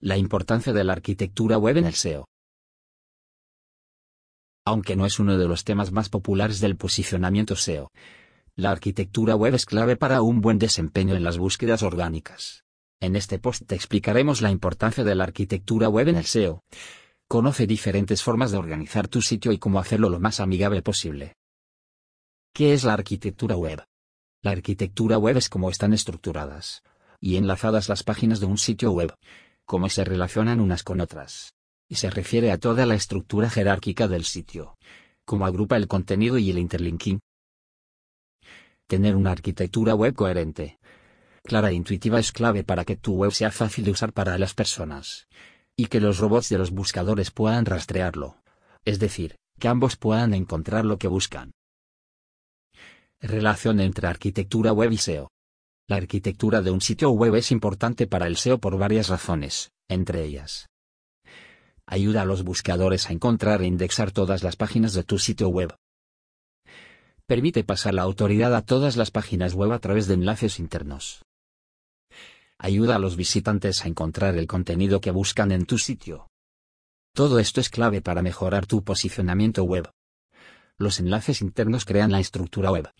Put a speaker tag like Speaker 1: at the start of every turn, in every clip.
Speaker 1: La importancia de la arquitectura web en el SEO. Aunque no es uno de los temas más populares del posicionamiento SEO, la arquitectura web es clave para un buen desempeño en las búsquedas orgánicas. En este post te explicaremos la importancia de la arquitectura web en el SEO. Conoce diferentes formas de organizar tu sitio y cómo hacerlo lo más amigable posible. ¿Qué es la arquitectura web? La arquitectura web es cómo están estructuradas y enlazadas las páginas de un sitio web cómo se relacionan unas con otras. Y se refiere a toda la estructura jerárquica del sitio, cómo agrupa el contenido y el interlinking. Tener una arquitectura web coherente, clara e intuitiva es clave para que tu web sea fácil de usar para las personas, y que los robots de los buscadores puedan rastrearlo, es decir, que ambos puedan encontrar lo que buscan. Relación entre arquitectura web y SEO. La arquitectura de un sitio web es importante para el SEO por varias razones, entre ellas. Ayuda a los buscadores a encontrar e indexar todas las páginas de tu sitio web. Permite pasar la autoridad a todas las páginas web a través de enlaces internos. Ayuda a los visitantes a encontrar el contenido que buscan en tu sitio. Todo esto es clave para mejorar tu posicionamiento web. Los enlaces internos crean la estructura web,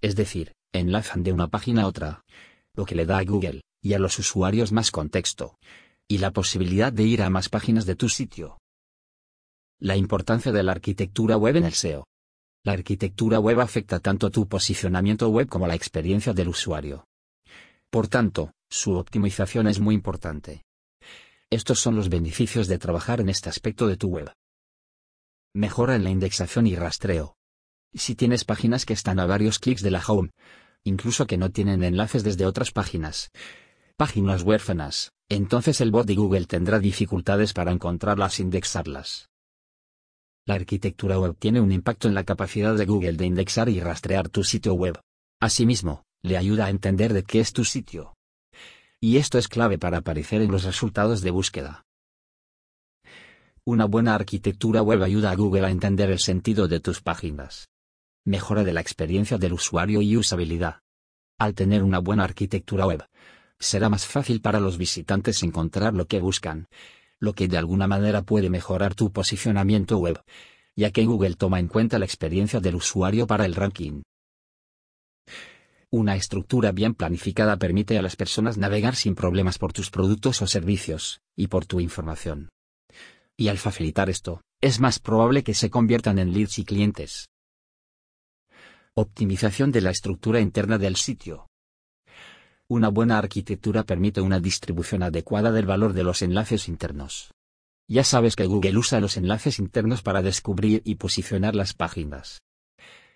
Speaker 1: es decir, enlazan de una página a otra, lo que le da a Google y a los usuarios más contexto y la posibilidad de ir a más páginas de tu sitio. La importancia de la arquitectura web en el SEO. La arquitectura web afecta tanto tu posicionamiento web como la experiencia del usuario. Por tanto, su optimización es muy importante. Estos son los beneficios de trabajar en este aspecto de tu web. Mejora en la indexación y rastreo. Si tienes páginas que están a varios clics de la home, incluso que no tienen enlaces desde otras páginas, páginas huérfanas, entonces el bot de Google tendrá dificultades para encontrarlas e indexarlas. La arquitectura web tiene un impacto en la capacidad de Google de indexar y rastrear tu sitio web. Asimismo, le ayuda a entender de qué es tu sitio. Y esto es clave para aparecer en los resultados de búsqueda. Una buena arquitectura web ayuda a Google a entender el sentido de tus páginas mejora de la experiencia del usuario y usabilidad. Al tener una buena arquitectura web, será más fácil para los visitantes encontrar lo que buscan, lo que de alguna manera puede mejorar tu posicionamiento web, ya que Google toma en cuenta la experiencia del usuario para el ranking. Una estructura bien planificada permite a las personas navegar sin problemas por tus productos o servicios, y por tu información. Y al facilitar esto, es más probable que se conviertan en leads y clientes. Optimización de la estructura interna del sitio. Una buena arquitectura permite una distribución adecuada del valor de los enlaces internos. Ya sabes que Google usa los enlaces internos para descubrir y posicionar las páginas.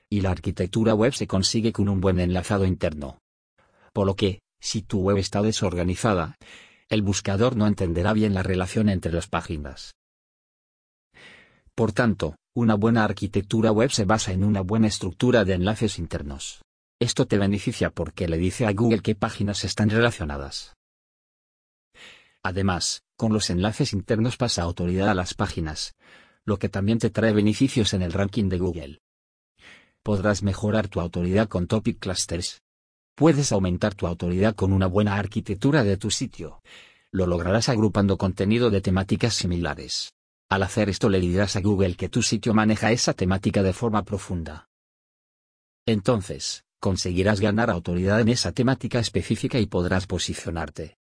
Speaker 1: Y la arquitectura web se consigue con un buen enlazado interno. Por lo que, si tu web está desorganizada, el buscador no entenderá bien la relación entre las páginas. Por tanto, una buena arquitectura web se basa en una buena estructura de enlaces internos. Esto te beneficia porque le dice a Google qué páginas están relacionadas. Además, con los enlaces internos pasa autoridad a las páginas, lo que también te trae beneficios en el ranking de Google. Podrás mejorar tu autoridad con topic clusters. Puedes aumentar tu autoridad con una buena arquitectura de tu sitio. Lo lograrás agrupando contenido de temáticas similares. Al hacer esto le dirás a Google que tu sitio maneja esa temática de forma profunda. Entonces, conseguirás ganar autoridad en esa temática específica y podrás posicionarte.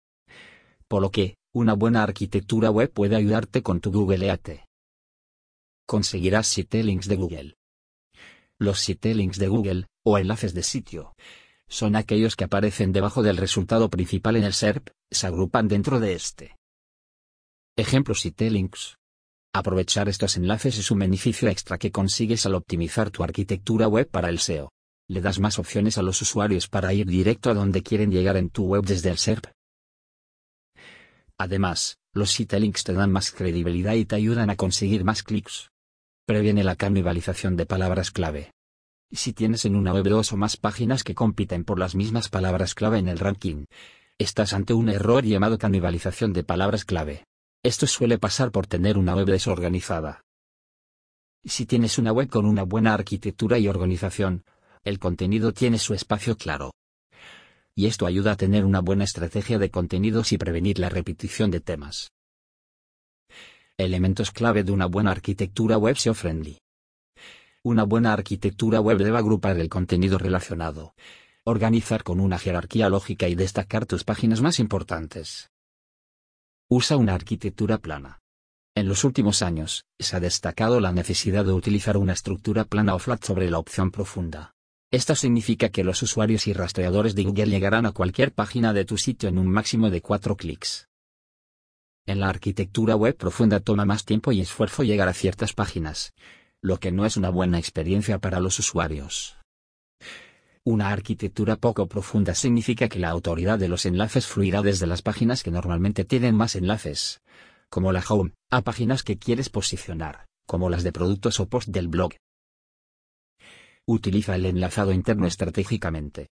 Speaker 1: Por lo que, una buena arquitectura web puede ayudarte con tu Google EAT. Conseguirás site links de Google. Los site links de Google, o enlaces de sitio, son aquellos que aparecen debajo del resultado principal en el SERP, se agrupan dentro de este. Ejemplo site links. Aprovechar estos enlaces es un beneficio extra que consigues al optimizar tu arquitectura web para el SEO. Le das más opciones a los usuarios para ir directo a donde quieren llegar en tu web desde el SERP. Además, los site links te dan más credibilidad y te ayudan a conseguir más clics. Previene la canibalización de palabras clave. Si tienes en una web dos o más páginas que compiten por las mismas palabras clave en el ranking, estás ante un error llamado canibalización de palabras clave. Esto suele pasar por tener una web desorganizada. Si tienes una web con una buena arquitectura y organización, el contenido tiene su espacio claro. Y esto ayuda a tener una buena estrategia de contenidos y prevenir la repetición de temas. Elementos clave de una buena arquitectura web SEO-friendly. Una buena arquitectura web debe agrupar el contenido relacionado, organizar con una jerarquía lógica y destacar tus páginas más importantes. Usa una arquitectura plana. En los últimos años, se ha destacado la necesidad de utilizar una estructura plana o flat sobre la opción profunda. Esto significa que los usuarios y rastreadores de Google llegarán a cualquier página de tu sitio en un máximo de cuatro clics. En la arquitectura web profunda toma más tiempo y esfuerzo llegar a ciertas páginas, lo que no es una buena experiencia para los usuarios. Una arquitectura poco profunda significa que la autoridad de los enlaces fluirá desde las páginas que normalmente tienen más enlaces, como la home, a páginas que quieres posicionar, como las de productos o post del blog. Utiliza el enlazado interno estratégicamente.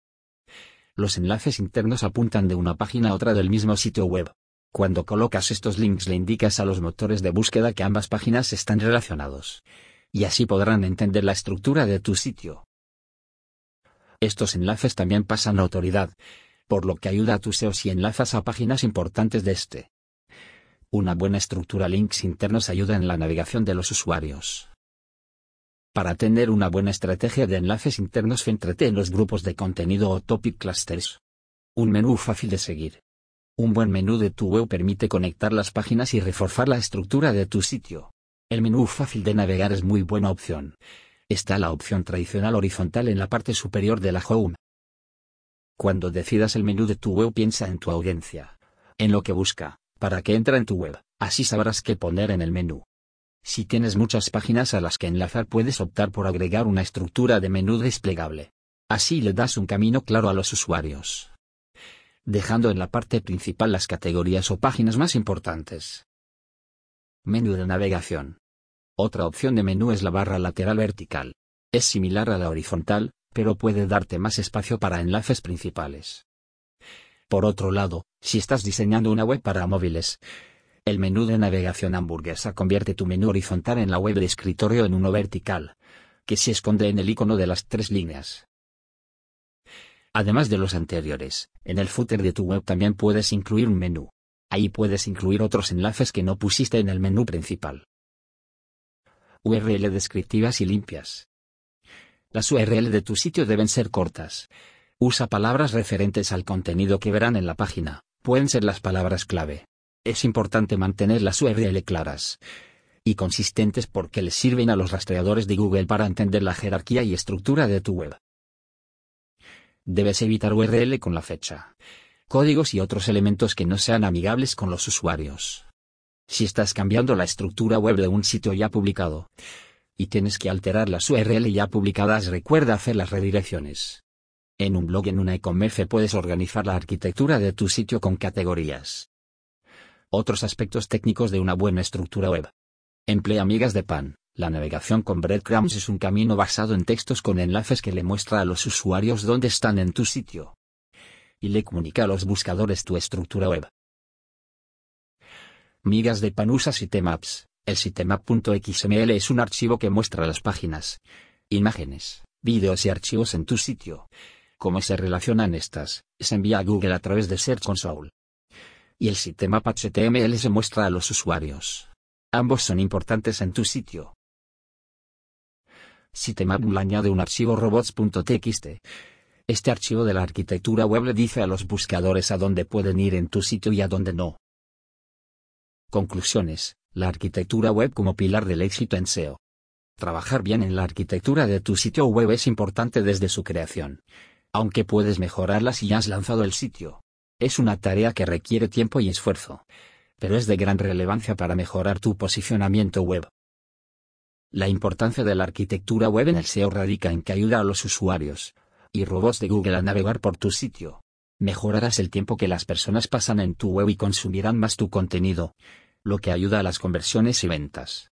Speaker 1: Los enlaces internos apuntan de una página a otra del mismo sitio web. Cuando colocas estos links le indicas a los motores de búsqueda que ambas páginas están relacionados. Y así podrán entender la estructura de tu sitio. Estos enlaces también pasan autoridad, por lo que ayuda a tu SEO si enlazas a páginas importantes de este. Una buena estructura links internos ayuda en la navegación de los usuarios. Para tener una buena estrategia de enlaces internos, céntrate en los grupos de contenido o topic clusters. Un menú fácil de seguir. Un buen menú de tu web permite conectar las páginas y reforzar la estructura de tu sitio. El menú fácil de navegar es muy buena opción. Está la opción tradicional horizontal en la parte superior de la home. Cuando decidas el menú de tu web piensa en tu audiencia, en lo que busca, para que entra en tu web, así sabrás qué poner en el menú. Si tienes muchas páginas a las que enlazar puedes optar por agregar una estructura de menú desplegable. Así le das un camino claro a los usuarios. Dejando en la parte principal las categorías o páginas más importantes. Menú de navegación. Otra opción de menú es la barra lateral vertical. Es similar a la horizontal, pero puede darte más espacio para enlaces principales. Por otro lado, si estás diseñando una web para móviles, el menú de navegación hamburguesa convierte tu menú horizontal en la web de escritorio en uno vertical, que se esconde en el icono de las tres líneas. Además de los anteriores, en el footer de tu web también puedes incluir un menú. Ahí puedes incluir otros enlaces que no pusiste en el menú principal. URL descriptivas y limpias. Las URL de tu sitio deben ser cortas. Usa palabras referentes al contenido que verán en la página, pueden ser las palabras clave. Es importante mantener las URL claras y consistentes porque les sirven a los rastreadores de Google para entender la jerarquía y estructura de tu web. Debes evitar URL con la fecha, códigos y otros elementos que no sean amigables con los usuarios. Si estás cambiando la estructura web de un sitio ya publicado y tienes que alterar las URL ya publicadas, recuerda hacer las redirecciones. En un blog en una e-commerce puedes organizar la arquitectura de tu sitio con categorías otros aspectos técnicos de una buena estructura web. Emplea migas de pan. La navegación con breadcrumbs es un camino basado en textos con enlaces que le muestra a los usuarios dónde están en tu sitio. Y le comunica a los buscadores tu estructura web. Migas de pan usa sitemaps. El sitemap.xml es un archivo que muestra las páginas, imágenes, vídeos y archivos en tu sitio. Cómo se relacionan estas, se envía a Google a través de Search Console y el sistema HTML se muestra a los usuarios. Ambos son importantes en tu sitio. Sitemap añade un archivo robots.txt. Este archivo de la arquitectura web le dice a los buscadores a dónde pueden ir en tu sitio y a dónde no. Conclusiones. La arquitectura web como pilar del éxito en SEO. Trabajar bien en la arquitectura de tu sitio web es importante desde su creación. Aunque puedes mejorarla si ya has lanzado el sitio. Es una tarea que requiere tiempo y esfuerzo, pero es de gran relevancia para mejorar tu posicionamiento web. La importancia de la arquitectura web en el SEO radica en que ayuda a los usuarios y robots de Google a navegar por tu sitio. Mejorarás el tiempo que las personas pasan en tu web y consumirán más tu contenido, lo que ayuda a las conversiones y ventas.